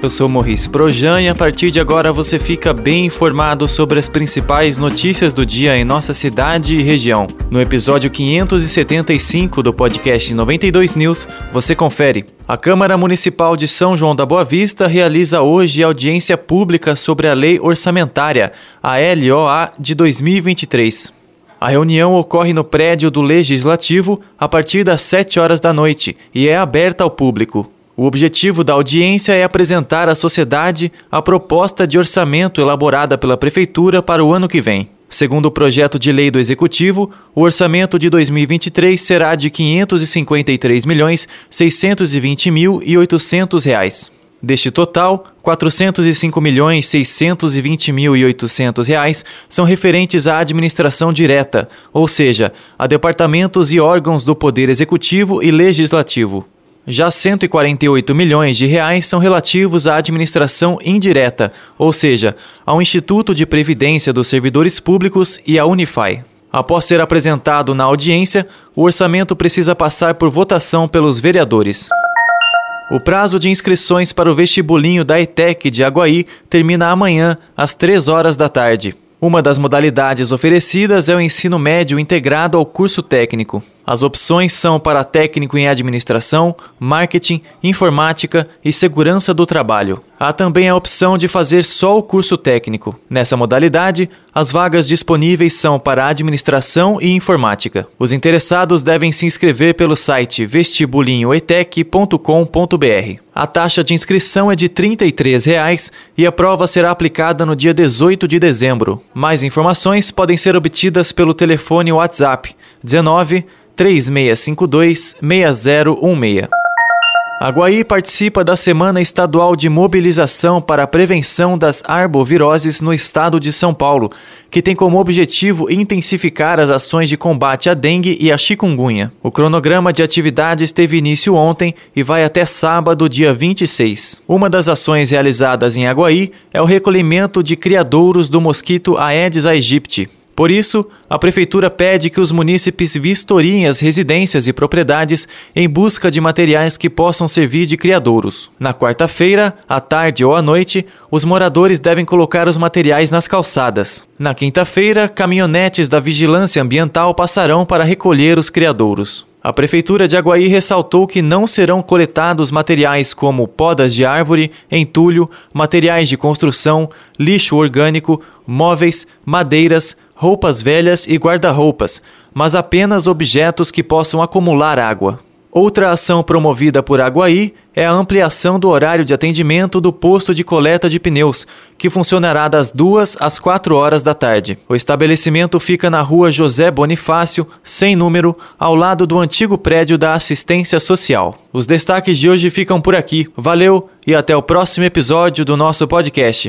eu sou Maurice Projan e a partir de agora você fica bem informado sobre as principais notícias do dia em nossa cidade e região. No episódio 575 do podcast 92 News, você confere. A Câmara Municipal de São João da Boa Vista realiza hoje audiência pública sobre a Lei Orçamentária, a LOA de 2023. A reunião ocorre no prédio do Legislativo a partir das 7 horas da noite e é aberta ao público. O objetivo da audiência é apresentar à sociedade a proposta de orçamento elaborada pela Prefeitura para o ano que vem. Segundo o projeto de lei do Executivo, o orçamento de 2023 será de R$ 553 milhões 620 mil e 800 reais. Deste total, R$ 405 milhões 620 mil e 800 reais são referentes à administração direta, ou seja, a departamentos e órgãos do Poder Executivo e Legislativo. Já 148 milhões de reais são relativos à administração indireta, ou seja, ao Instituto de Previdência dos Servidores Públicos e à Unify. Após ser apresentado na audiência, o orçamento precisa passar por votação pelos vereadores. O prazo de inscrições para o vestibulinho da ETEC de Aguaí termina amanhã, às 3 horas da tarde. Uma das modalidades oferecidas é o ensino médio integrado ao curso técnico. As opções são para técnico em administração, marketing, informática e segurança do trabalho. Há também a opção de fazer só o curso técnico. Nessa modalidade, as vagas disponíveis são para administração e informática. Os interessados devem se inscrever pelo site vestibulinhoetec.com.br. A taxa de inscrição é de 33 reais e a prova será aplicada no dia 18 de dezembro. Mais informações podem ser obtidas pelo telefone WhatsApp 19 3652 6016. A Guaí participa da Semana Estadual de Mobilização para a Prevenção das Arboviroses no estado de São Paulo, que tem como objetivo intensificar as ações de combate à dengue e à chikungunya. O cronograma de atividades teve início ontem e vai até sábado, dia 26. Uma das ações realizadas em Aguaí é o recolhimento de criadouros do mosquito Aedes aegypti. Por isso, a Prefeitura pede que os munícipes vistoriem as residências e propriedades em busca de materiais que possam servir de criadouros. Na quarta-feira, à tarde ou à noite, os moradores devem colocar os materiais nas calçadas. Na quinta-feira, caminhonetes da Vigilância Ambiental passarão para recolher os criadouros. A Prefeitura de Aguaí ressaltou que não serão coletados materiais como podas de árvore, entulho, materiais de construção, lixo orgânico, móveis, madeiras, roupas velhas e guarda-roupas, mas apenas objetos que possam acumular água. Outra ação promovida por Aguaí é a ampliação do horário de atendimento do posto de coleta de pneus, que funcionará das 2 às 4 horas da tarde. O estabelecimento fica na rua José Bonifácio, sem número, ao lado do antigo prédio da Assistência Social. Os destaques de hoje ficam por aqui. Valeu e até o próximo episódio do nosso podcast.